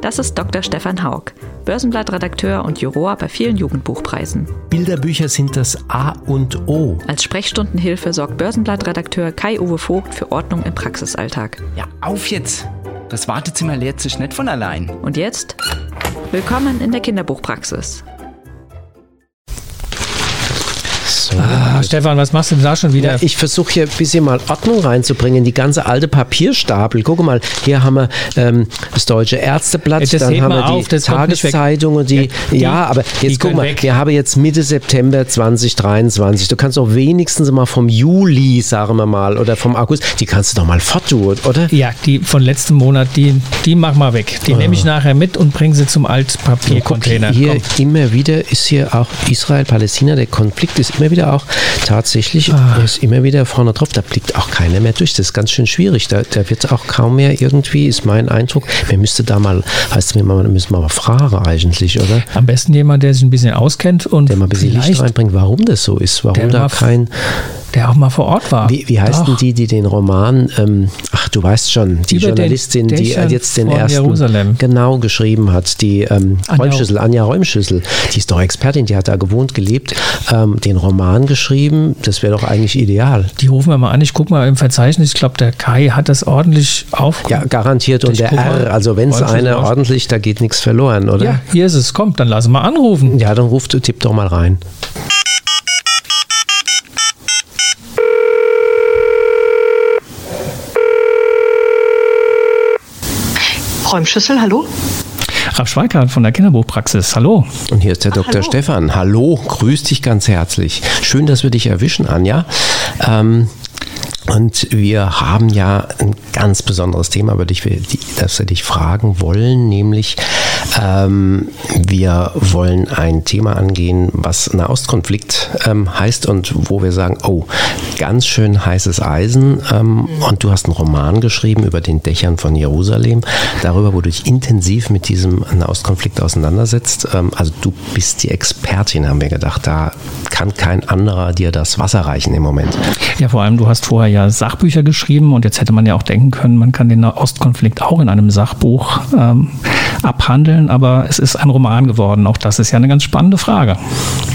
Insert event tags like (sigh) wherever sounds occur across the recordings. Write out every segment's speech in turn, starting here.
das ist Dr. Stefan Haug, Börsenblattredakteur und Juror bei vielen Jugendbuchpreisen. Bilderbücher sind das A und O. Als Sprechstundenhilfe sorgt Börsenblattredakteur Kai-Uwe Vogt für Ordnung im Praxisalltag. Ja, auf jetzt! Das Wartezimmer leert sich nicht von allein. Und jetzt? Willkommen in der Kinderbuchpraxis. So. Ah, Stefan, was machst du denn da schon wieder? Ja, ich versuche hier ein bisschen mal Ordnung reinzubringen. Die ganze alte Papierstapel. Guck mal, hier haben wir ähm, das Deutsche Ärzteblatt, Das dann haben wir die auf, das kommt nicht weg. Tageszeitung und die. Die- ja, aber die jetzt guck mal, weg. wir haben jetzt Mitte September 2023. Du kannst auch wenigstens mal vom Juli, sagen wir mal, oder vom August, die kannst du doch mal forttun, oder? ja, die von letztem Monat, die, die mach mal weg. Die nehme ich nachher mit und bringe sie zum Altpapiercontainer. hier Komm. immer wieder ist hier auch Israel-Palästina, der Konflikt ist immer wieder auch tatsächlich, Ah. ist immer wieder vorne drauf, da blickt auch keiner mehr durch. Das ist ganz schön schwierig. Da, da wird auch kaum mehr irgendwie, ist mein Eindruck. Man müsste da mal, heißt mir mal, müssen wir mal fragen eigentlich, oder? Am besten jemand, der sich ein bisschen auskennt und Der mal ein bisschen Licht reinbringt, warum das so ist, warum da kein. Der auch mal vor Ort war. Wie, wie heißt denn Doch. die, die den Roman, ähm, ach du weißt schon, die Über Journalistin, die Dächern jetzt den ersten Jerusalem. genau geschrieben hat, die ähm, Anja- Räumschüssel, Anja Räumschüssel, die ist doch Expertin, die hat da gewohnt, gelebt, ähm, den Roman geschrieben, das wäre doch eigentlich ideal. Die rufen wir mal an. Ich gucke mal im Verzeichnis. Ich glaube, der Kai hat das ordentlich auf. Ja, garantiert und Ich der. R, also wenn es einer ordentlich, da geht nichts verloren, oder? Ja, hier ist es. Kommt, dann lassen wir anrufen. Ja, dann ruft, tipp doch mal rein. Räumschüssel, hallo? Ralf Schweikart von der Kinderbuchpraxis. Hallo. Und hier ist der Dr. hallo. Stefan. Hallo, grüß dich ganz herzlich. Schön, dass wir dich erwischen, Anja. Ähm, und wir haben ja ein ganz besonderes Thema, über das wir dich fragen wollen, nämlich ähm, wir wollen ein Thema angehen, was Nahostkonflikt ähm, heißt und wo wir sagen, oh, ganz schön heißes Eisen. Ähm, Und du hast einen Roman geschrieben über den Dächern von Jerusalem, darüber, wo du dich intensiv mit diesem Nahostkonflikt auseinandersetzt. Ähm, Also du bist die Expertin, haben wir gedacht. Da kann kein anderer dir das Wasser reichen im Moment. Ja, vor allem, du hast vorher ja Sachbücher geschrieben und jetzt hätte man ja auch denken können, man kann den Ostkonflikt auch in einem Sachbuch ähm, abhandeln, aber es ist ein Roman geworden. Auch das ist ja eine ganz spannende Frage.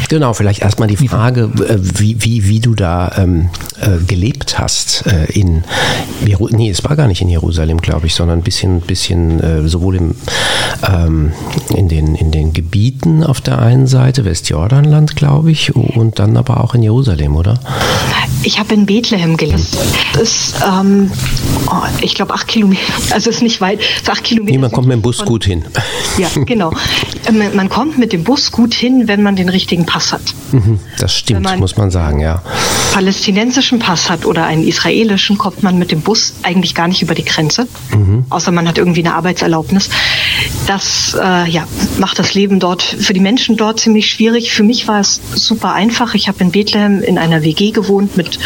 Genau, vielleicht erstmal die Frage, äh, wie, wie, wie du da ähm, äh, gelebt hast äh, in Jeru nee, es war gar nicht in Jerusalem, glaube ich, sondern ein bisschen, bisschen äh, sowohl im, ähm, in, den, in den Gebieten auf der einen Seite, Westjordanland, glaube ich, und dann aber auch in Jerusalem, oder? Ich habe in Bethlehem gelebt. Das ist, ähm, oh, ich glaube, acht Kilometer. Also es ist nicht weit. Es ist acht Kilometer. Nee, man kommt mit dem Bus gut hin. Ja, (laughs) genau. Ähm, Man kommt mit dem Bus gut hin, wenn man den richtigen Pass hat. Mhm, Das stimmt, man- muss man sagen, ja. Palästinensischen Pass hat oder einen israelischen, kommt man mit dem Bus eigentlich gar nicht über die Grenze. Außer man hat irgendwie eine Arbeitserlaubnis. Das äh, ja, macht das Leben dort für die Menschen dort ziemlich schwierig. Für mich war es super einfach. Ich habe in Bethlehem in einer WG gewohnt mit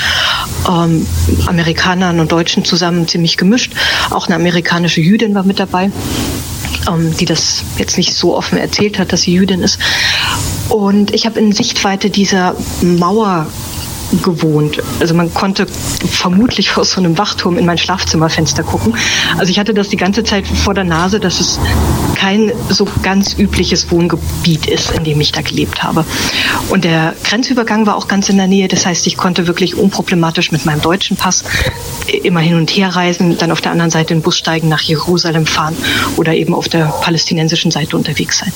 ähm, Amerikanern und Deutschen zusammen ziemlich gemischt. Auch eine amerikanische Jüdin war mit dabei ähm, die das jetzt nicht so offen erzählt hat, dass sie Jüdin ist. Und ich habe in Sichtweite dieser Mauer gewohnt. Also man konnte vermutlich aus so einem Wachturm in mein Schlafzimmerfenster gucken. Also ich hatte das die ganze Zeit vor der Nase, dass es kein so ganz übliches Wohngebiet ist, in dem ich da gelebt habe. Und der Grenzübergang war auch ganz in der Nähe. Das heißt, ich konnte wirklich unproblematisch mit meinem deutschen Pass immer hin und her reisen, dann auf der anderen Seite in den Bus steigen, nach Jerusalem fahren oder eben auf der palästinensischen Seite unterwegs sein.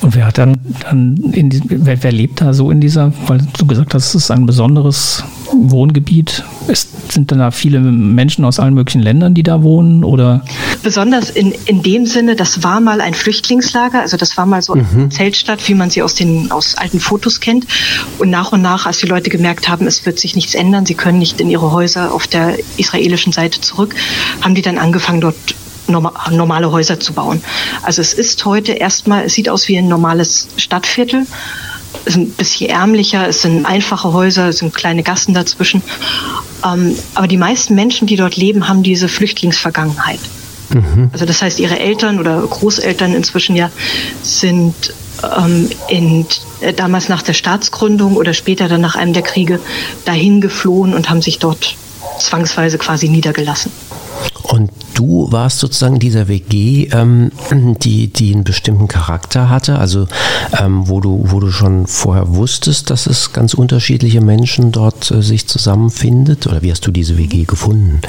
Und wer hat dann, dann in die, wer, wer lebt da so in dieser, weil du gesagt hast, es ist ein besonderes Wohngebiet. Ist, sind dann da viele Menschen aus allen möglichen Ländern, die da wohnen? Oder Besonders in, in dem Sinne, das war mal ein Flüchtlingslager, also das war mal so eine Zeltstadt, wie man sie aus den aus alten Fotos kennt. Und nach und nach, als die Leute gemerkt haben, es wird sich nichts ändern, sie können nicht in ihre Häuser auf der israelischen Seite zurück, haben die dann angefangen, dort normale Häuser zu bauen. Also es ist heute erstmal, es sieht aus wie ein normales Stadtviertel. ist ein bisschen ärmlicher, es sind einfache Häuser, es sind kleine Gassen dazwischen. Ähm, aber die meisten Menschen, die dort leben, haben diese Flüchtlingsvergangenheit. Mhm. Also das heißt, ihre Eltern oder Großeltern inzwischen ja sind ähm, in, äh, damals nach der Staatsgründung oder später dann nach einem der Kriege dahin geflohen und haben sich dort zwangsweise quasi niedergelassen. Und du warst sozusagen dieser WG, ähm, die, die einen bestimmten Charakter hatte, also ähm, wo, du, wo du schon vorher wusstest, dass es ganz unterschiedliche Menschen dort äh, sich zusammenfindet? Oder wie hast du diese WG gefunden?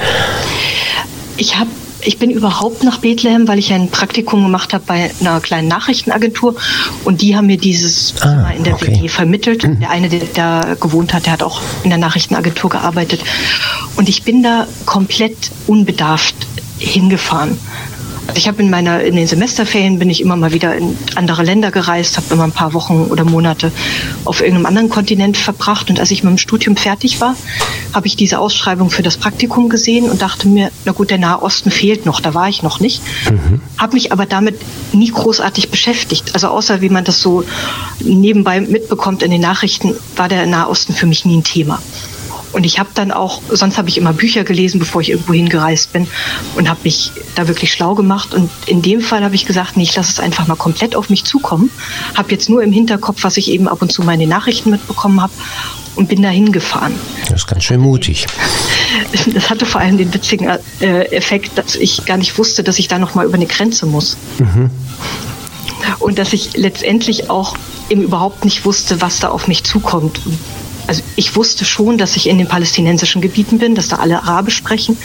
Ich habe ich bin überhaupt nach Bethlehem, weil ich ein Praktikum gemacht habe bei einer kleinen Nachrichtenagentur und die haben mir dieses ah, in der okay. WG vermittelt. Mhm. Der eine, der da gewohnt hat, der hat auch in der Nachrichtenagentur gearbeitet. Und ich bin da komplett unbedarft hingefahren. Ich habe in meiner in den Semesterferien bin ich immer mal wieder in andere Länder gereist, habe immer ein paar Wochen oder Monate auf irgendeinem anderen Kontinent verbracht und als ich mit dem Studium fertig war, habe ich diese Ausschreibung für das Praktikum gesehen und dachte mir, na gut, der Nahe Osten fehlt noch, da war ich noch nicht. Mhm. Habe mich aber damit nie großartig beschäftigt. Also außer wie man das so nebenbei mitbekommt in den Nachrichten, war der Nahe Osten für mich nie ein Thema. Und ich habe dann auch, sonst habe ich immer Bücher gelesen, bevor ich irgendwo hingereist bin und habe mich da wirklich schlau gemacht. Und in dem Fall habe ich gesagt, nee, ich lasse es einfach mal komplett auf mich zukommen. Habe jetzt nur im Hinterkopf, was ich eben ab und zu meine Nachrichten mitbekommen habe und bin da hingefahren. Das ist ganz schön mutig. (laughs) Das hatte vor allem den witzigen äh, Effekt, dass ich gar nicht wusste, dass ich da noch mal über eine Grenze muss. Mhm. Und dass ich letztendlich auch eben überhaupt nicht wusste, was da auf mich zukommt also ich wusste schon, dass ich in den palästinensischen Gebieten bin, dass da alle Arabisch sprechen.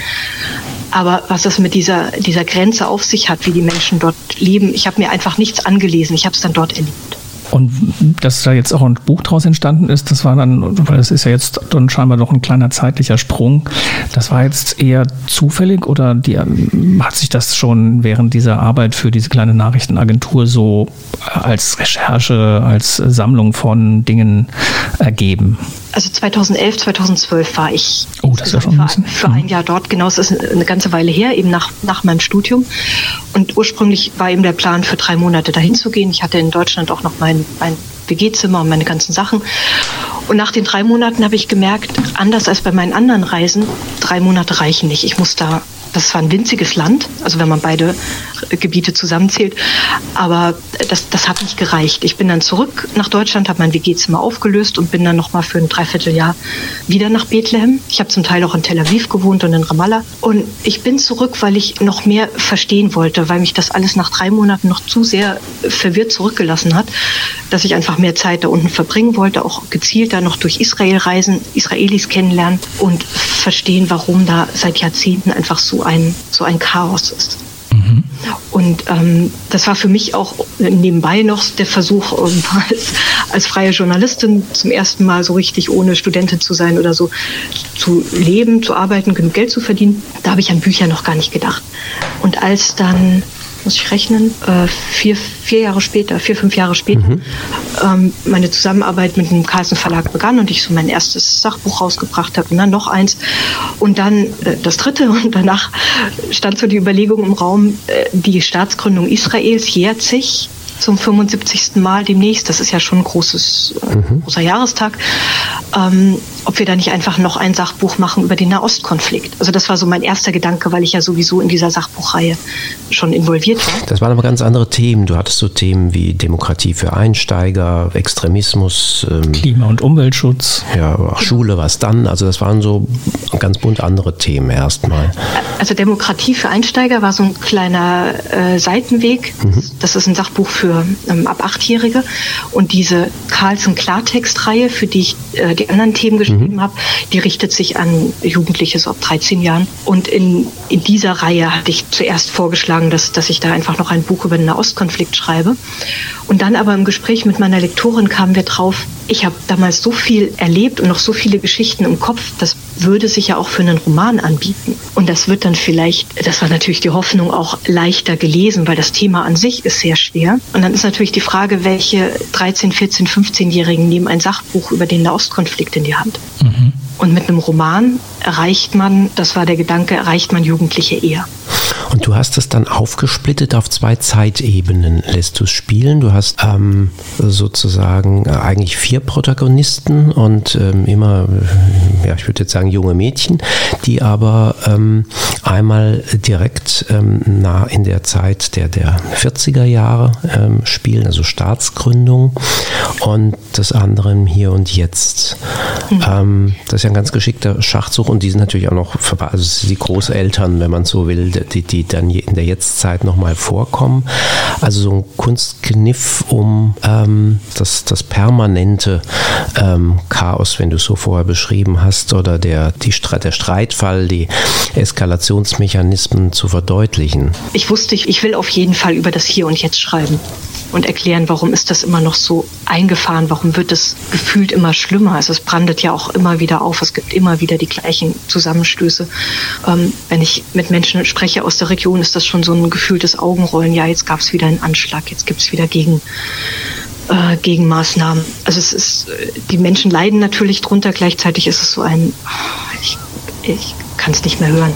Aber was das mit dieser, dieser Grenze auf sich hat, wie die Menschen dort leben, ich habe mir einfach nichts angelesen. Ich habe es dann dort erlebt. Und dass da jetzt auch ein Buch draus entstanden ist, das war dann, weil es ist ja jetzt dann scheinbar doch ein kleiner zeitlicher Sprung, das war jetzt eher zufällig oder die, hat sich das schon während dieser Arbeit für diese kleine Nachrichtenagentur so als Recherche, als Sammlung von Dingen ergeben? Also 2011, 2012 war ich oh, das ist schon ein für, ein. Jahr dort. Genau, es ist eine ganze Weile her, eben nach, nach meinem Studium. Und ursprünglich war eben der Plan, für drei Monate dahin zu gehen. Ich hatte in Deutschland auch noch mein, mein WG-Zimmer und meine ganzen Sachen. Und nach den drei Monaten habe ich gemerkt, anders als bei meinen anderen Reisen, drei Monate reichen nicht. Ich muss da das war ein winziges Land, also wenn man beide Gebiete zusammenzählt. Aber das, das hat nicht gereicht. Ich bin dann zurück nach Deutschland, habe mein WG-Zimmer aufgelöst und bin dann nochmal für ein Dreivierteljahr wieder nach Bethlehem. Ich habe zum Teil auch in Tel Aviv gewohnt und in Ramallah. Und ich bin zurück, weil ich noch mehr verstehen wollte, weil mich das alles nach drei Monaten noch zu sehr verwirrt zurückgelassen hat, dass ich einfach mehr Zeit da unten verbringen wollte, auch gezielter noch durch Israel reisen, Israelis kennenlernen und verstehen, warum da seit Jahrzehnten einfach so ein, so ein Chaos ist. Mhm. Und ähm, das war für mich auch nebenbei noch der Versuch, (laughs) als, als freie Journalistin zum ersten Mal so richtig ohne Studentin zu sein oder so zu leben, zu arbeiten, genug Geld zu verdienen. Da habe ich an Bücher noch gar nicht gedacht. Und als dann muss ich rechnen, äh, vier, vier Jahre später, vier, fünf Jahre später, mhm. ähm, meine Zusammenarbeit mit dem Carlsen Verlag begann und ich so mein erstes Sachbuch rausgebracht habe und dann noch eins und dann äh, das dritte (laughs) und danach stand so die Überlegung im Raum, äh, die Staatsgründung Israels jährt sich zum 75. Mal demnächst. Das ist ja schon ein großes, äh, mhm. großer Jahrestag. Ähm, ob wir da nicht einfach noch ein Sachbuch machen über den Nahostkonflikt. Also das war so mein erster Gedanke, weil ich ja sowieso in dieser Sachbuchreihe schon involviert war. Das waren aber ganz andere Themen. Du hattest so Themen wie Demokratie für Einsteiger, Extremismus, ähm, Klima- und Umweltschutz. Ja, auch Schule, was dann? Also das waren so ganz bunt andere Themen erstmal. Also Demokratie für Einsteiger war so ein kleiner äh, Seitenweg. Mhm. Das ist ein Sachbuch für ähm, ab Achtjährige. Und diese Carlsen Klartext-Reihe, für die ich äh, die anderen Themen geschrieben geschrieben mhm. habe, die richtet sich an Jugendliche so ab 13 Jahren. Und in, in dieser Reihe hatte ich zuerst vorgeschlagen, dass, dass ich da einfach noch ein Buch über den Nahostkonflikt schreibe. Und dann aber im Gespräch mit meiner Lektorin kamen wir drauf, ich habe damals so viel erlebt und noch so viele Geschichten im Kopf, das würde sich ja auch für einen Roman anbieten. Und das wird dann vielleicht, das war natürlich die Hoffnung, auch leichter gelesen, weil das Thema an sich ist sehr schwer. Und dann ist natürlich die Frage, welche 13, 14, 15-Jährigen nehmen ein Sachbuch über den Nahostkonflikt in die Hand. Mhm. Und mit einem Roman erreicht man, das war der Gedanke, erreicht man Jugendliche eher. Und du hast es dann aufgesplittet auf zwei Zeitebenen, lässt du es spielen. Du hast ähm, sozusagen äh, eigentlich vier Protagonisten und ähm, immer, äh, ja, ich würde jetzt sagen, junge Mädchen, die aber ähm, einmal direkt ähm, nah in der Zeit der, der 40er Jahre ähm, spielen, also Staatsgründung und das andere hier und jetzt. Mhm. das ja ein ganz geschickter Schachzug und die sind natürlich auch noch, also die Großeltern, wenn man so will, die, die dann in der Jetztzeit nochmal vorkommen. Also so ein Kunstkniff um ähm, das, das permanente ähm, Chaos, wenn du es so vorher beschrieben hast, oder der, die, der Streitfall, die Eskalationsmechanismen zu verdeutlichen. Ich wusste, ich will auf jeden Fall über das Hier und Jetzt schreiben und erklären, warum ist das immer noch so eingefahren, warum wird es gefühlt immer schlimmer. Also es brandet ja auch immer wieder auf, es gibt immer wieder die gleichen Zusammenstöße. Ähm, wenn ich mit Menschen spreche aus der Region, ist das schon so ein gefühltes Augenrollen. Ja, jetzt gab es wieder einen Anschlag, jetzt gibt es wieder gegen äh, Gegenmaßnahmen. Also es ist, die Menschen leiden natürlich drunter, gleichzeitig ist es so ein, ich, ich kann es nicht mehr hören.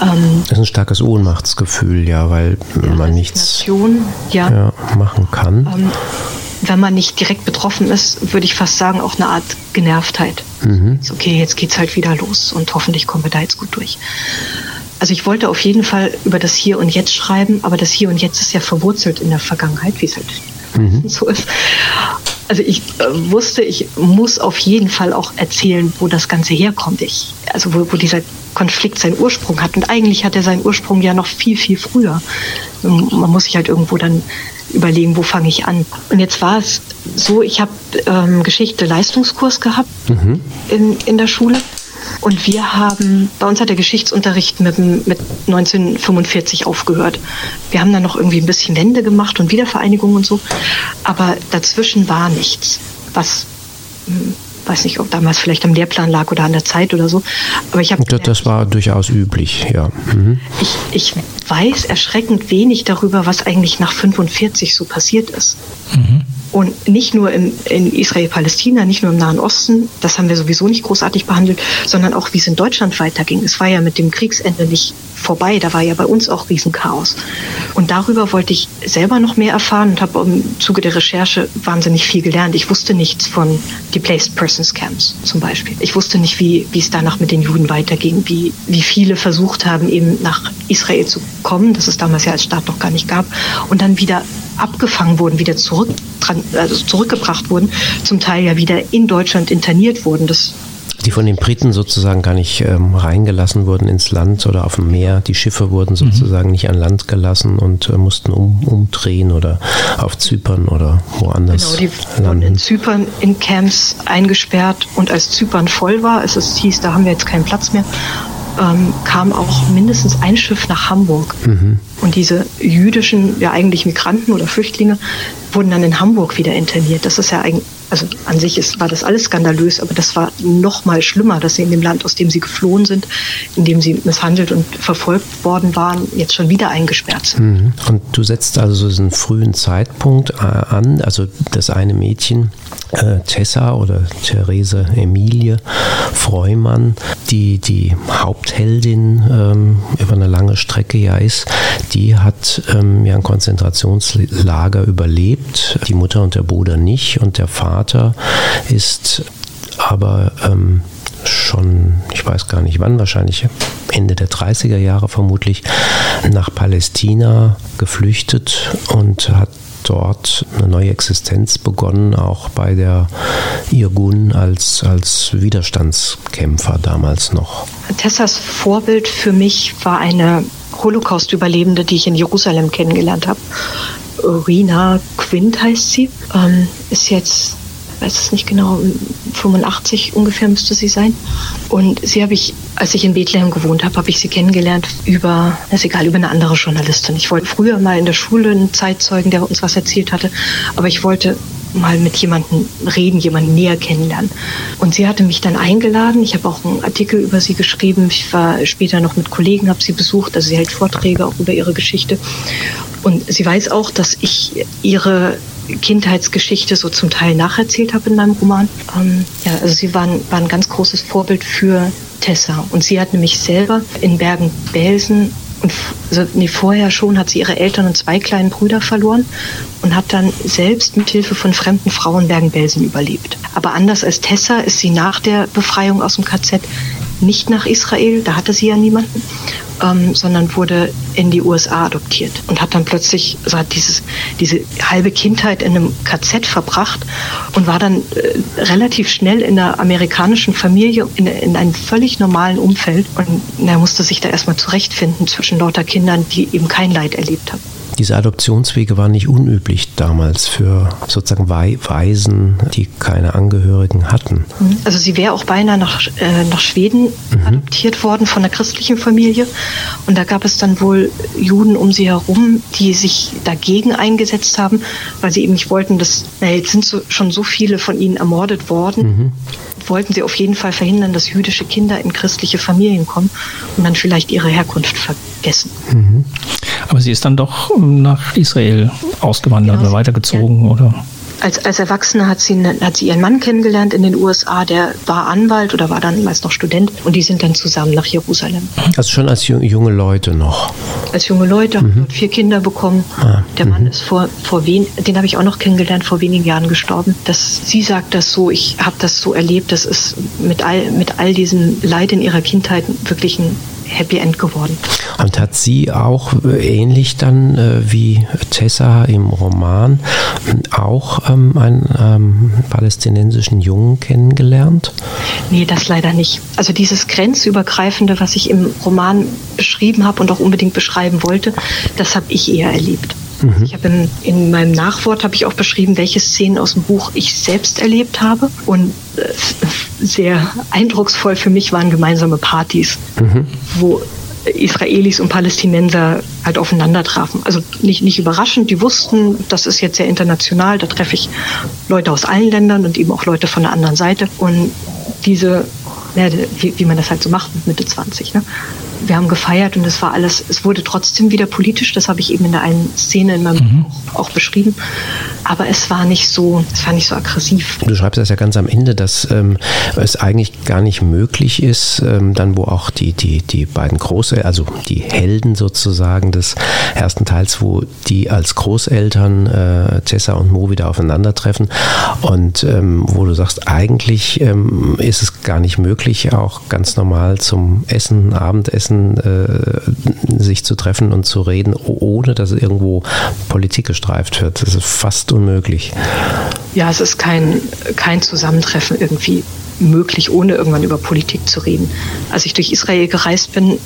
Ähm, das ist ein starkes Ohnmachtsgefühl, ja, weil ja, man nichts ja. Ja, machen kann. Ähm, wenn man nicht direkt betroffen ist, würde ich fast sagen, auch eine Art Genervtheit. Mhm. Ist okay, jetzt geht's halt wieder los und hoffentlich kommen wir da jetzt gut durch. Also ich wollte auf jeden Fall über das Hier und Jetzt schreiben, aber das Hier und Jetzt ist ja verwurzelt in der Vergangenheit, wie es halt mhm. so ist. Also ich äh, wusste, ich muss auf jeden Fall auch erzählen, wo das Ganze herkommt. Ich, also wo, wo dieser Konflikt seinen Ursprung hat. Und eigentlich hat er seinen Ursprung ja noch viel, viel früher. Man muss sich halt irgendwo dann überlegen, wo fange ich an. Und jetzt war es so, ich habe ähm, Geschichte-Leistungskurs gehabt mhm. in, in der Schule. Und wir haben, bei uns hat der Geschichtsunterricht mit, mit 1945 aufgehört. Wir haben dann noch irgendwie ein bisschen Wende gemacht und Wiedervereinigung und so. Aber dazwischen war nichts, was hm, weiß nicht, ob damals vielleicht am Lehrplan lag oder an der Zeit oder so. Aber ich habe. Das war durchaus üblich, ja. Mhm. Ich, ich weiß erschreckend wenig darüber, was eigentlich nach 45 so passiert ist. Mhm. Und nicht nur im, in Israel-Palästina, nicht nur im Nahen Osten, das haben wir sowieso nicht großartig behandelt, sondern auch, wie es in Deutschland weiterging. Es war ja mit dem Kriegsende nicht vorbei, da war ja bei uns auch Riesenchaos. Und darüber wollte ich selber noch mehr erfahren und habe im Zuge der Recherche wahnsinnig viel gelernt. Ich wusste nichts von Displaced Persons Camps zum Beispiel. Ich wusste nicht, wie, wie es danach mit den Juden weiterging, wie, wie viele versucht haben, eben nach Israel zu kommen, das es damals ja als Staat noch gar nicht gab, und dann wieder abgefangen wurden, wieder zurück, also zurückgebracht wurden, zum Teil ja wieder in Deutschland interniert wurden. Das die von den Briten sozusagen gar nicht ähm, reingelassen wurden ins Land oder auf dem Meer. Die Schiffe wurden mhm. sozusagen mhm. nicht an Land gelassen und äh, mussten um, umdrehen oder auf Zypern oder woanders. Genau, die wurden in Zypern in Camps eingesperrt und als Zypern voll war, es hieß, da haben wir jetzt keinen Platz mehr, ähm, kam auch mindestens ein Schiff nach Hamburg. Mhm. Und diese jüdischen, ja eigentlich Migranten oder Flüchtlinge, wurden dann in Hamburg wieder interniert. Das ist ja eigentlich, also an sich ist, war das alles skandalös, aber das war noch mal schlimmer, dass sie in dem Land, aus dem sie geflohen sind, in dem sie misshandelt und verfolgt worden waren, jetzt schon wieder eingesperrt sind. Mhm. Und du setzt also diesen frühen Zeitpunkt äh, an, also das eine Mädchen, äh, Tessa oder Therese Emilie Freumann, die die Hauptheldin ähm, über eine lange Strecke ja ist, die hat ähm, ja ein Konzentrationslager überlebt, die Mutter und der Bruder nicht und der Vater ist aber ähm, schon, ich weiß gar nicht wann, wahrscheinlich Ende der 30er Jahre vermutlich, nach Palästina geflüchtet und hat dort eine neue Existenz begonnen, auch bei der Irgun als, als Widerstandskämpfer damals noch. Tessas Vorbild für mich war eine Holocaust-Überlebende, die ich in Jerusalem kennengelernt habe. Rina Quint heißt sie, ähm, ist jetzt weiß es nicht genau, 85 ungefähr müsste sie sein. Und sie habe ich, als ich in Bethlehem gewohnt habe, habe ich sie kennengelernt über, ist egal, über eine andere Journalistin. Ich wollte früher mal in der Schule einen Zeitzeugen, der uns was erzählt hatte, aber ich wollte mal mit jemandem reden, jemanden näher kennenlernen. Und sie hatte mich dann eingeladen. Ich habe auch einen Artikel über sie geschrieben. Ich war später noch mit Kollegen, habe sie besucht. Also sie hält Vorträge auch über ihre Geschichte. Und sie weiß auch, dass ich ihre Kindheitsgeschichte so zum Teil nacherzählt habe in meinem Roman. Ähm, ja, also sie waren, waren ein ganz großes Vorbild für Tessa. Und sie hat nämlich selber in Bergen-Belsen und also, nee, vorher schon hat sie ihre Eltern und zwei kleinen Brüder verloren und hat dann selbst mit Hilfe von fremden Frauen Bergen-Belsen überlebt. Aber anders als Tessa ist sie nach der Befreiung aus dem KZ nicht nach Israel, da hatte sie ja niemanden, ähm, sondern wurde in die USA adoptiert und hat dann plötzlich, also hat dieses, diese halbe Kindheit in einem KZ verbracht und war dann äh, relativ schnell in einer amerikanischen Familie, in, in einem völlig normalen Umfeld und er musste sich da erstmal zurechtfinden zwischen lauter Kindern, die eben kein Leid erlebt haben diese Adoptionswege waren nicht unüblich damals für sozusagen Waisen, die keine Angehörigen hatten. Also sie wäre auch beinahe nach, äh, nach Schweden mhm. adoptiert worden von einer christlichen Familie. Und da gab es dann wohl Juden um sie herum, die sich dagegen eingesetzt haben, weil sie eben nicht wollten, dass, na, jetzt sind so, schon so viele von ihnen ermordet worden. Mhm wollten sie auf jeden Fall verhindern, dass jüdische Kinder in christliche Familien kommen und dann vielleicht ihre Herkunft vergessen. Mhm. Aber sie ist dann doch nach Israel ausgewandert genau. oder weitergezogen, ja. oder? Als, als Erwachsene hat sie, hat sie ihren Mann kennengelernt in den USA, der war Anwalt oder war dann meist noch Student und die sind dann zusammen nach Jerusalem. Also schon als junge Leute noch? Als junge Leute, mhm. vier Kinder bekommen. Ah. Der Mann mhm. ist vor, vor wen, den habe ich auch noch kennengelernt, vor wenigen Jahren gestorben. Das, sie sagt das so, ich habe das so erlebt, das ist mit all, mit all diesem Leid in ihrer Kindheit wirklich ein Happy End geworden. Und hat sie auch äh, ähnlich dann äh, wie Tessa im Roman auch ähm, einen ähm, palästinensischen Jungen kennengelernt? Nee, das leider nicht. Also dieses grenzübergreifende, was ich im Roman beschrieben habe und auch unbedingt beschreiben wollte, das habe ich eher erlebt. Mhm. Ich habe in, in, meinem Nachwort habe ich auch beschrieben, welche Szenen aus dem Buch ich selbst erlebt habe. Und äh, sehr eindrucksvoll für mich waren gemeinsame Partys, mhm. wo Israelis und Palästinenser halt aufeinander trafen. Also nicht, nicht überraschend, die wussten, das ist jetzt sehr international, da treffe ich Leute aus allen Ländern und eben auch Leute von der anderen Seite. Und diese, ja, wie, wie man das halt so macht mit Mitte 20, ne? Wir haben gefeiert und es war alles, es wurde trotzdem wieder politisch, das habe ich eben in der einen Szene in meinem mhm. Buch auch beschrieben. Aber es war nicht so, es war nicht so aggressiv. Du schreibst das ja ganz am Ende, dass ähm, es eigentlich gar nicht möglich ist, ähm, dann wo auch die, die, die beiden Großeltern, also die Helden sozusagen des ersten Teils, wo die als Großeltern äh, Cessa und Mo wieder aufeinandertreffen und ähm, wo du sagst, eigentlich ähm, ist es gar nicht möglich, auch ganz normal zum Essen, Abendessen, Interessen äh, sich zu treffen und zu reden, ohne dass irgendwo Politik gestreift wird. Das ist fast unmöglich. Ja, es ist kein, kein Zusammentreffen irgendwie möglich, ohne irgendwann über Politik zu reden. Als ich durch Israel gereist bin,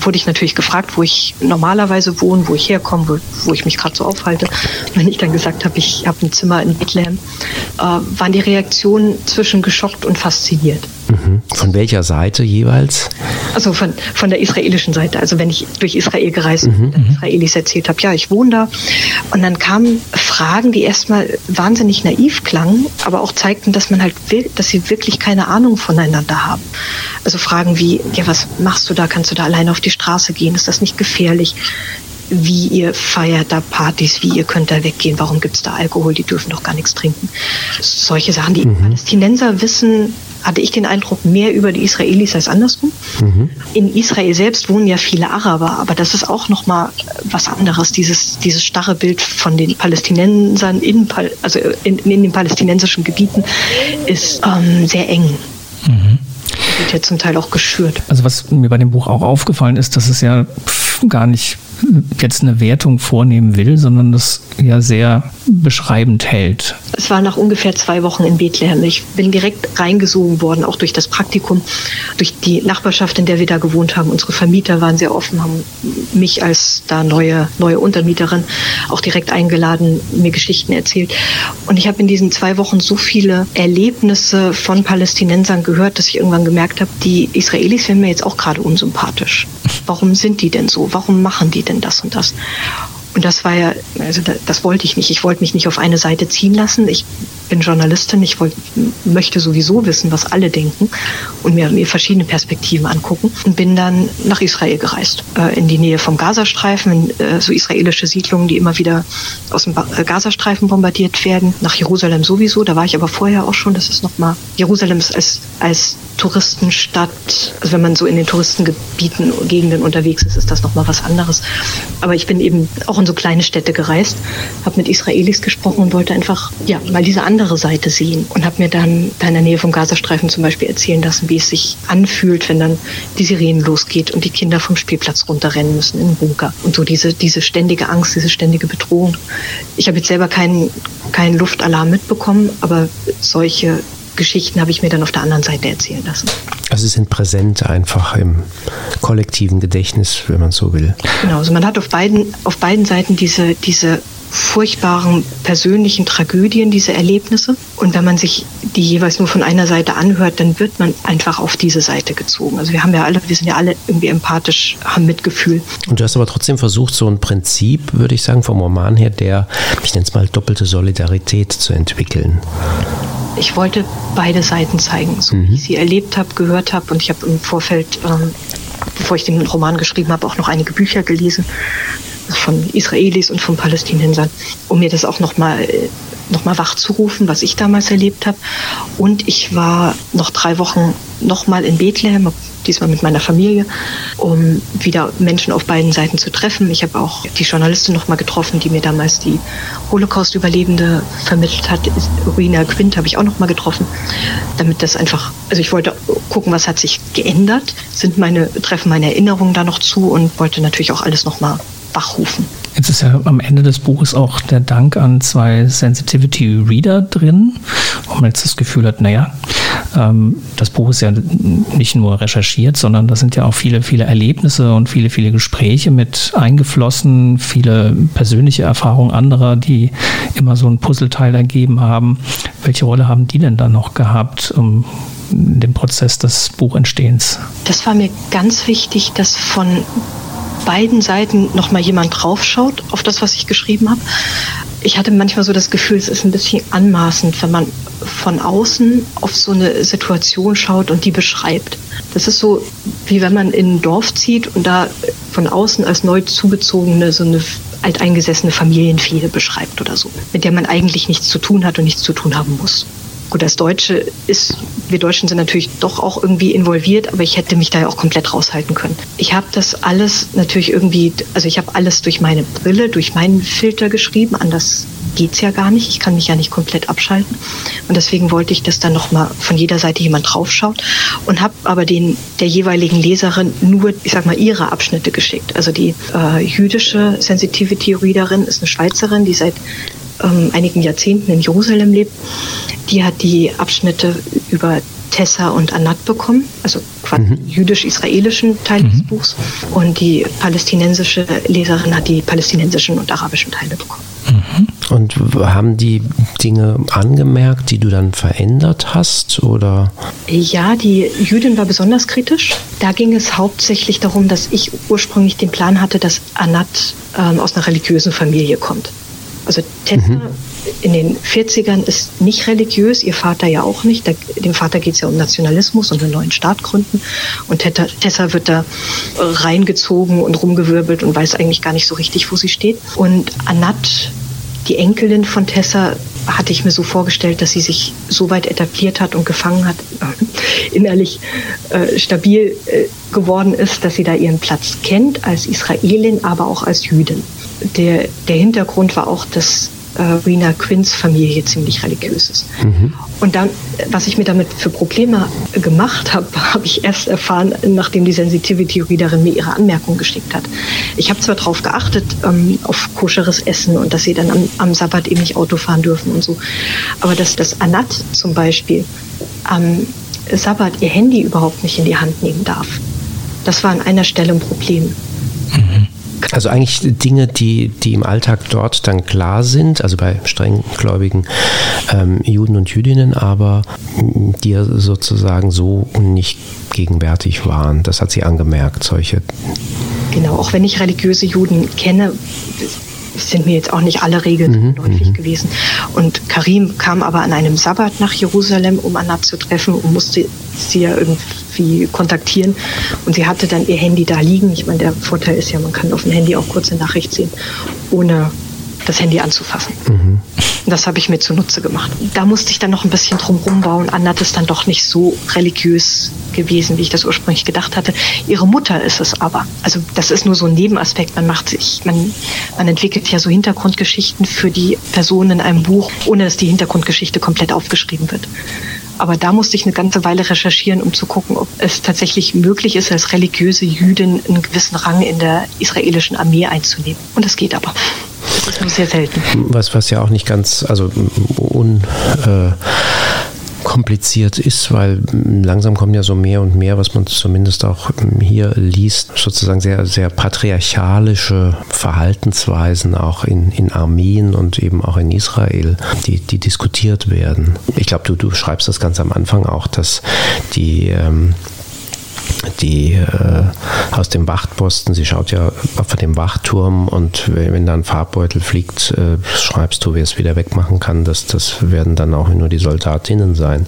wurde ich natürlich gefragt, wo ich normalerweise wohne, wo ich herkomme, wo, wo ich mich gerade so aufhalte. wenn ich dann gesagt habe, ich habe ein Zimmer in Bethlehem, äh, waren die Reaktionen zwischen geschockt und fasziniert. Mhm. Von welcher Seite jeweils? Also von, von der israelischen Seite. Also wenn ich durch Israel gereist bin, mhm. Israelis erzählt habe, ja, ich wohne da. Und dann kamen Fragen, die erstmal wahnsinnig naiv klangen, aber auch zeigten, dass man halt will, dass sie wirklich keine Ahnung voneinander haben. Also Fragen wie, ja, was machst du da? Kannst du da alleine auf die Straße gehen? Ist das nicht gefährlich? wie ihr feiert da Partys, wie ihr könnt da weggehen, warum gibt es da Alkohol, die dürfen doch gar nichts trinken. Solche Sachen, die mhm. Palästinenser wissen, hatte ich den Eindruck, mehr über die Israelis als andersrum. Mhm. In Israel selbst wohnen ja viele Araber, aber das ist auch nochmal was anderes, dieses, dieses starre Bild von den Palästinensern in, also in, in den palästinensischen Gebieten ist ähm, sehr eng. Mhm. Wird ja zum Teil auch geschürt. Also was mir bei dem Buch auch aufgefallen ist, dass es ja gar nicht jetzt eine Wertung vornehmen will, sondern das ja sehr beschreibend hält. Es war nach ungefähr zwei Wochen in Bethlehem. Ich bin direkt reingesogen worden, auch durch das Praktikum, durch die Nachbarschaft, in der wir da gewohnt haben. Unsere Vermieter waren sehr offen, haben mich als da neue, neue Untermieterin auch direkt eingeladen, mir Geschichten erzählt. Und ich habe in diesen zwei Wochen so viele Erlebnisse von Palästinensern gehört, dass ich irgendwann gemerkt habe, die Israelis werden mir jetzt auch gerade unsympathisch. Warum sind die denn so? Warum machen die denn das und das? Und das war ja, also das wollte ich nicht. Ich wollte mich nicht auf eine Seite ziehen lassen. Ich bin Journalistin, ich wollte, möchte sowieso wissen, was alle denken und mir, mir verschiedene Perspektiven angucken und bin dann nach Israel gereist, äh, in die Nähe vom Gazastreifen, in äh, so israelische Siedlungen, die immer wieder aus dem äh, Gazastreifen bombardiert werden, nach Jerusalem sowieso, da war ich aber vorher auch schon, das ist nochmal, Jerusalem ist als, als Touristenstadt, also wenn man so in den Touristengebieten, Gegenden unterwegs ist, ist das nochmal was anderes. Aber ich bin eben auch in so kleine Städte gereist, habe mit Israelis gesprochen und wollte einfach ja mal diese andere Seite sehen und habe mir dann da in der Nähe vom Gazastreifen zum Beispiel erzählen lassen, wie es sich anfühlt, wenn dann die Sirenen losgeht und die Kinder vom Spielplatz runterrennen müssen in den Bunker und so diese diese ständige Angst, diese ständige Bedrohung. Ich habe jetzt selber keinen keinen Luftalarm mitbekommen, aber solche Geschichten habe ich mir dann auf der anderen Seite erzählen lassen. Also sie sind präsent einfach im kollektiven Gedächtnis, wenn man so will. Genau, also man hat auf beiden, auf beiden Seiten diese, diese furchtbaren persönlichen Tragödien, diese Erlebnisse. Und wenn man sich die jeweils nur von einer Seite anhört, dann wird man einfach auf diese Seite gezogen. Also wir haben ja alle, wir sind ja alle irgendwie empathisch, haben Mitgefühl. Und du hast aber trotzdem versucht, so ein Prinzip, würde ich sagen, vom Roman her, der, ich nenne es mal, doppelte Solidarität zu entwickeln ich wollte beide Seiten zeigen, so mhm. wie ich sie erlebt habe, gehört habe. Und ich habe im Vorfeld, ähm, bevor ich den Roman geschrieben habe, auch noch einige Bücher gelesen von Israelis und von Palästinensern, um mir das auch nochmal noch mal wachzurufen, was ich damals erlebt habe. Und ich war noch drei Wochen nochmal in Bethlehem, diesmal mit meiner Familie, um wieder Menschen auf beiden Seiten zu treffen. Ich habe auch die Journalistin nochmal getroffen, die mir damals die Holocaust-Überlebende vermittelt hat. Ruina Quint habe ich auch nochmal getroffen, damit das einfach, also ich wollte gucken, was hat sich geändert, sind meine, treffen meine Erinnerungen da noch zu und wollte natürlich auch alles nochmal wachrufen. Jetzt ist ja am Ende des Buches auch der Dank an zwei Sensitivity Reader drin, wo man jetzt das Gefühl hat, naja, ähm, das Buch ist ja nicht nur recherchiert, sondern da sind ja auch viele, viele Erlebnisse und viele, viele Gespräche mit eingeflossen, viele persönliche Erfahrungen anderer, die immer so ein Puzzleteil ergeben haben. Welche Rolle haben die denn dann noch gehabt? Um dem Prozess des Buchentstehens? Das war mir ganz wichtig, dass von beiden Seiten noch mal jemand draufschaut auf das, was ich geschrieben habe. Ich hatte manchmal so das Gefühl, es ist ein bisschen anmaßend, wenn man von außen auf so eine Situation schaut und die beschreibt. Das ist so, wie wenn man in ein Dorf zieht und da von außen als neu zugezogene so eine alteingesessene Familienfehde beschreibt oder so, mit der man eigentlich nichts zu tun hat und nichts zu tun haben muss. Gut, als Deutsche ist, wir Deutschen sind natürlich doch auch irgendwie involviert, aber ich hätte mich da ja auch komplett raushalten können. Ich habe das alles natürlich irgendwie, also ich habe alles durch meine Brille, durch meinen Filter geschrieben, anders geht's ja gar nicht. Ich kann mich ja nicht komplett abschalten. Und deswegen wollte ich, dass dann nochmal von jeder Seite jemand draufschaut und habe aber den der jeweiligen Leserin nur, ich sag mal, ihre Abschnitte geschickt. Also die äh, jüdische Sensitivity Readerin ist eine Schweizerin, die seit ähm, einigen Jahrzehnten in Jerusalem lebt, die hat die Abschnitte über Tessa und Anat bekommen, also quasi mhm. jüdisch-israelischen Teil mhm. des Buchs. Und die palästinensische Leserin hat die palästinensischen und arabischen Teile bekommen. Mhm. Und haben die Dinge angemerkt, die du dann verändert hast? Oder? Ja, die Jüdin war besonders kritisch. Da ging es hauptsächlich darum, dass ich ursprünglich den Plan hatte, dass Anat ähm, aus einer religiösen Familie kommt. Also Tessa mhm. in den 40ern ist nicht religiös, ihr Vater ja auch nicht. Da, dem Vater geht es ja um Nationalismus und einen neuen Staat gründen. Und Tessa, wird da reingezogen und rumgewirbelt und weiß eigentlich gar nicht so richtig, wo sie steht. Und Anat, die Enkelin von Tessa, hatte ich mir so vorgestellt, dass sie sich so weit etabliert hat und gefangen hat, (laughs) innerlich äh, stabil äh, geworden ist, dass sie da ihren Platz kennt als Israelin, aber auch als Jüdin der, der Hintergrund war auch, dass äh, Rena Quinns Familie ziemlich religiös ist. Mhm. Und dann, was ich mir damit für Probleme gemacht habe, (laughs) habe ich erst erfahren, nachdem die Sensitivity-Readerin mir ihre Anmerkung geschickt hat. Ich habe zwar darauf geachtet, ähm, auf koscheres Essen und dass sie dann am, am Sabbat eben nicht Auto fahren dürfen und so, aber dass das Anat zum Beispiel am Sabbat ihr Handy überhaupt nicht in die Hand nehmen darf, das war an einer Stelle ein Problem. Also eigentlich Dinge, die, die im Alltag dort dann klar sind, also bei strenggläubigen ähm, Juden und Jüdinnen, aber die sozusagen so nicht gegenwärtig waren. Das hat sie angemerkt, solche. Genau, auch wenn ich religiöse Juden kenne, sind mir jetzt auch nicht alle Regeln läufig mhm. gewesen. Und Karim kam aber an einem Sabbat nach Jerusalem, um Anna zu treffen und musste sie ja irgendwie kontaktieren. Und sie hatte dann ihr Handy da liegen. Ich meine, der Vorteil ist ja, man kann auf dem Handy auch kurze Nachricht sehen, ohne das Handy anzufassen. Mhm. Das habe ich mir zunutze gemacht. Da musste ich dann noch ein bisschen drum rumbauen. Anna ist dann doch nicht so religiös gewesen, wie ich das ursprünglich gedacht hatte. Ihre Mutter ist es aber. Also das ist nur so ein Nebenaspekt. Man macht sich, man, man entwickelt ja so Hintergrundgeschichten für die Personen in einem Buch, ohne dass die Hintergrundgeschichte komplett aufgeschrieben wird. Aber da musste ich eine ganze Weile recherchieren, um zu gucken, ob es tatsächlich möglich ist, als religiöse Jüdin einen gewissen Rang in der israelischen Armee einzunehmen. Und das geht aber. Das ist nur sehr selten. Was, was ja auch nicht ganz, also un, äh, ist, weil langsam kommen ja so mehr und mehr, was man zumindest auch hier liest, sozusagen sehr, sehr patriarchalische Verhaltensweisen auch in, in Armeen und eben auch in Israel, die, die diskutiert werden. Ich glaube, du, du schreibst das ganz am Anfang auch, dass die ähm, die äh, aus dem Wachtposten, sie schaut ja von dem Wachturm und wenn da ein Farbbeutel fliegt, äh, schreibst du, wer es wieder wegmachen kann. Das, das werden dann auch nur die Soldatinnen sein.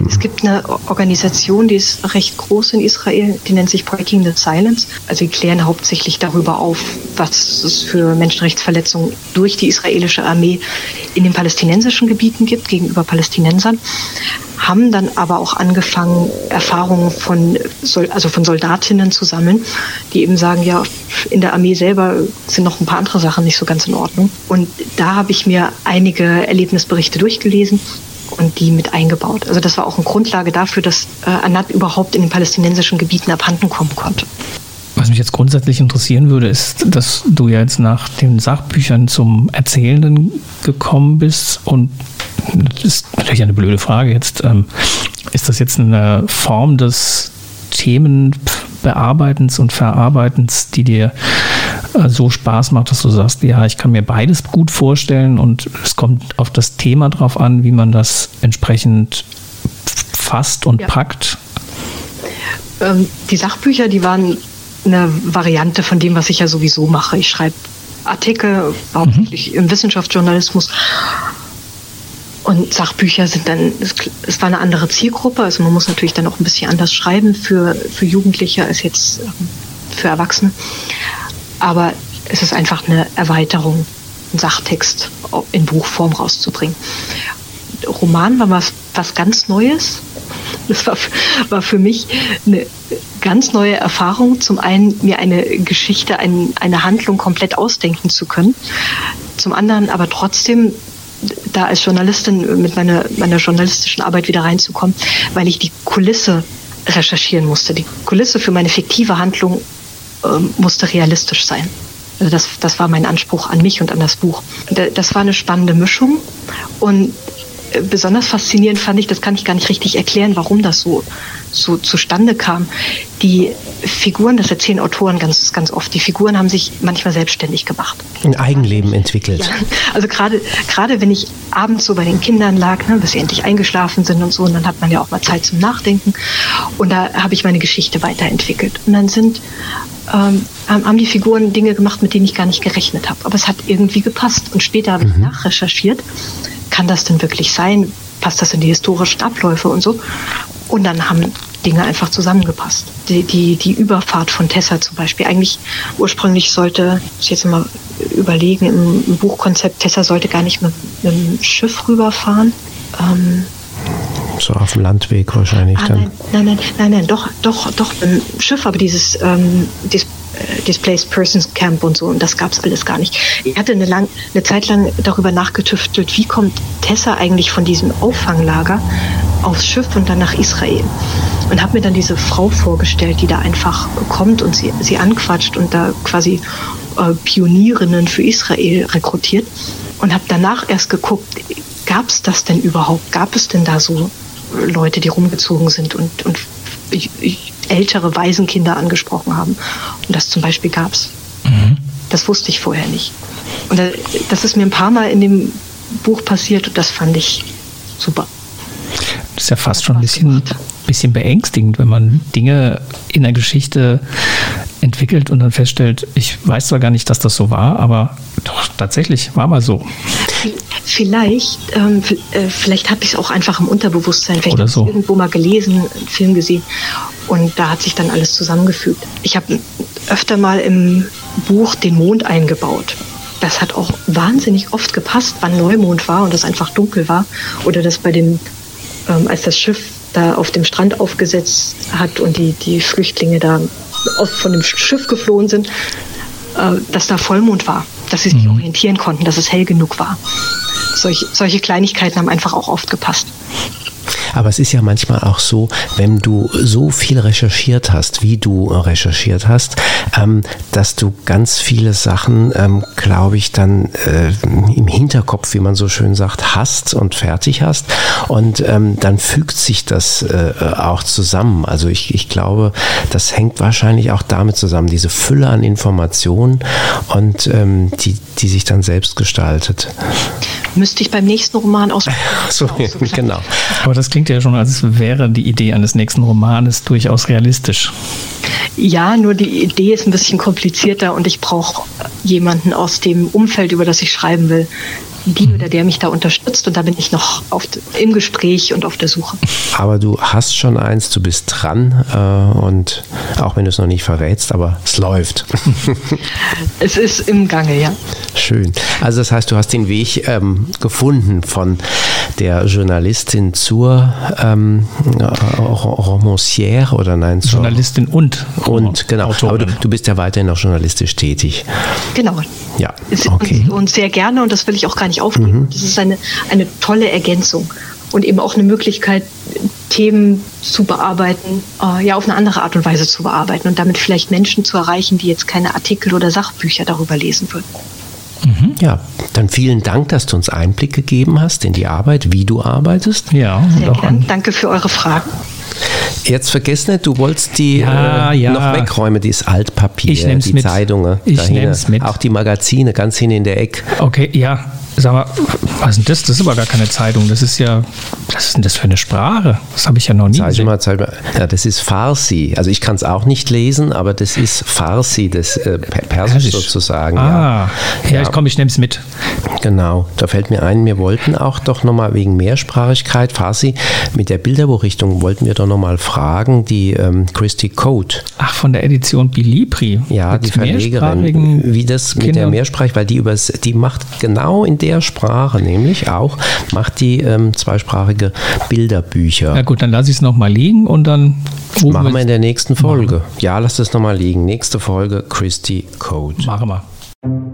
Mhm. Es gibt eine Organisation, die ist recht groß in Israel, die nennt sich Breaking the Silence. Also die klären hauptsächlich darüber auf, was es für Menschenrechtsverletzungen durch die israelische Armee in den palästinensischen Gebieten gibt gegenüber Palästinensern haben dann aber auch angefangen, Erfahrungen von, also von Soldatinnen zu sammeln, die eben sagen, ja, in der Armee selber sind noch ein paar andere Sachen nicht so ganz in Ordnung. Und da habe ich mir einige Erlebnisberichte durchgelesen und die mit eingebaut. Also das war auch eine Grundlage dafür, dass äh, Anat überhaupt in den palästinensischen Gebieten abhanden kommen konnte. Was mich jetzt grundsätzlich interessieren würde, ist, dass du ja jetzt nach den Sachbüchern zum Erzählenden gekommen bist und das ist natürlich eine blöde Frage jetzt. Ähm, ist das jetzt eine Form des Themenbearbeitens und Verarbeitens, die dir äh, so Spaß macht, dass du sagst, ja, ich kann mir beides gut vorstellen und es kommt auf das Thema drauf an, wie man das entsprechend fasst und ja. packt? Ähm, die Sachbücher, die waren eine Variante von dem, was ich ja sowieso mache. Ich schreibe Artikel, hauptsächlich mhm. im Wissenschaftsjournalismus und Sachbücher sind dann, es, war eine andere Zielgruppe, also man muss natürlich dann auch ein bisschen anders schreiben für, für Jugendliche als jetzt ähm, für Erwachsene. Aber es ist einfach eine Erweiterung, einen Sachtext in Buchform rauszubringen. Roman war was, was ganz Neues. Das war, war für mich eine ganz neue Erfahrung. Zum einen mir eine Geschichte, ein, eine Handlung komplett ausdenken zu können. Zum anderen aber trotzdem da als Journalistin mit meiner, meiner journalistischen Arbeit wieder reinzukommen, weil ich die Kulisse recherchieren musste. Die Kulisse für meine fiktive Handlung äh, musste realistisch sein. Also das, das war mein Anspruch an mich und an das Buch. Das war eine spannende Mischung und äh, besonders faszinierend fand ich, das kann ich gar nicht richtig erklären, warum das so, so zustande kam. Die Figuren, das erzählen Autoren ganz, ganz oft, die Figuren haben sich manchmal selbstständig gemacht. Ein Eigenleben entwickelt. Ja, also gerade, gerade wenn ich abends so bei den Kindern lag, ne, bis sie endlich eingeschlafen sind und so, und dann hat man ja auch mal Zeit zum Nachdenken. Und da habe ich meine Geschichte weiterentwickelt. Und dann sind, ähm, haben die Figuren Dinge gemacht, mit denen ich gar nicht gerechnet habe. Aber es hat irgendwie gepasst. Und später habe ich mhm. nachrecherchiert, kann das denn wirklich sein? Passt das in die historischen Abläufe und so? Und dann haben Dinge einfach zusammengepasst. Die, die, die Überfahrt von Tessa zum Beispiel. Eigentlich ursprünglich sollte, ich jetzt mal überlegen, im, im Buchkonzept, Tessa sollte gar nicht mit, mit dem Schiff rüberfahren. Ähm, so auf dem Landweg wahrscheinlich ah, dann. Nein, nein, nein, nein, nein, doch, doch, doch, im Schiff, aber dieses, ähm, dieses Displaced Persons Camp und so und das gab es alles gar nicht. Ich hatte eine, lang, eine Zeit lang darüber nachgetüftelt, wie kommt Tessa eigentlich von diesem Auffanglager aufs Schiff und dann nach Israel und habe mir dann diese Frau vorgestellt, die da einfach kommt und sie, sie anquatscht und da quasi äh, Pionierinnen für Israel rekrutiert und habe danach erst geguckt, gab es das denn überhaupt? Gab es denn da so Leute, die rumgezogen sind und, und ältere Waisenkinder angesprochen haben? Und das zum Beispiel gab es. Mhm. Das wusste ich vorher nicht. Und das ist mir ein paar Mal in dem Buch passiert und das fand ich super. Das ist ja fast schon ein bisschen, bisschen beängstigend, wenn man Dinge in der Geschichte entwickelt und dann feststellt, ich weiß zwar gar nicht, dass das so war, aber doch, tatsächlich war mal so. Vielleicht, ähm, äh, vielleicht habe ich es auch einfach im Unterbewusstsein, vielleicht Oder so. irgendwo mal gelesen, einen Film gesehen und da hat sich dann alles zusammengefügt. Ich habe öfter mal im Buch den Mond eingebaut. Das hat auch wahnsinnig oft gepasst, wann Neumond war und es einfach dunkel war. Oder dass bei dem, ähm, als das Schiff da auf dem Strand aufgesetzt hat und die, die Flüchtlinge da aus, von dem Schiff geflohen sind, äh, dass da Vollmond war, dass sie sich orientieren konnten, dass es hell genug war. Solche, solche Kleinigkeiten haben einfach auch oft gepasst. Aber es ist ja manchmal auch so, wenn du so viel recherchiert hast, wie du recherchiert hast, ähm, dass du ganz viele Sachen, ähm, glaube ich, dann äh, im Hinterkopf, wie man so schön sagt, hast und fertig hast. Und ähm, dann fügt sich das äh, auch zusammen. Also ich, ich glaube, das hängt wahrscheinlich auch damit zusammen, diese Fülle an Informationen und ähm, die, die sich dann selbst gestaltet. Müsste ich beim nächsten Roman aus. So, (laughs) genau. Aber das klingt ja schon, als wäre die Idee eines nächsten Romanes durchaus realistisch. Ja, nur die Idee ist ein bisschen komplizierter und ich brauche jemanden aus dem Umfeld, über das ich schreiben will, die oder der mich da unterstützt und da bin ich noch auf, im Gespräch und auf der Suche. Aber du hast schon eins, du bist dran äh, und auch wenn du es noch nicht verrätst, aber es läuft. (laughs) es ist im Gange, ja. Schön. Also das heißt, du hast den Weg ähm, gefunden von der Journalistin zur ähm, Romancière oder nein? Zur Journalistin und und genau. Autorin. Aber du, du, bist ja weiterhin noch journalistisch tätig. Genau. Ja. Okay. Und, und sehr gerne und das will ich auch gar nicht aufgeben. Mhm. Das ist eine, eine tolle Ergänzung und eben auch eine Möglichkeit, Themen zu bearbeiten, äh, ja auf eine andere Art und Weise zu bearbeiten und damit vielleicht Menschen zu erreichen, die jetzt keine Artikel oder Sachbücher darüber lesen würden. Mhm. Ja, dann vielen Dank, dass du uns Einblick gegeben hast in die Arbeit, wie du arbeitest. Ja, Sehr gern. Danke für eure Fragen. Jetzt vergiss nicht, du wolltest die ja, äh, ja. noch wegräumen, dieses Altpapier, ich nehm's die mit. Zeitungen, Ich dahin, nehm's mit. auch die Magazine ganz hin in der Ecke. Okay, ja. Sag mal, was ist denn das? Das ist aber gar keine Zeitung. Das ist ja, was ist denn das für eine Sprache? Das habe ich ja noch nie Zeig gesehen. mal, zeig mal. Ja, das ist Farsi. Also ich kann es auch nicht lesen, aber das ist Farsi, das äh, Per- Persisch Persisch. sozusagen. Ah, ja, Ja. ich komm, ich nehme es mit. Genau, da fällt mir ein, wir wollten auch doch nochmal wegen Mehrsprachigkeit, Farsi, mit der Bilderbuchrichtung wollten wir doch nochmal fragen, die ähm, Christy Code, Ach, von der Edition Bilibri. ja, die Verlegerin, wie das mit der Kindern. Mehrsprachigkeit, weil die übers, die macht genau in der Sprache, nämlich auch, macht die ähm, zweisprachige Bilderbücher. Ja gut, dann lasse ich es nochmal liegen und dann Machen wir in der nächsten Folge. Ja, lass das nochmal liegen. Nächste Folge, Christy Code. Machen wir.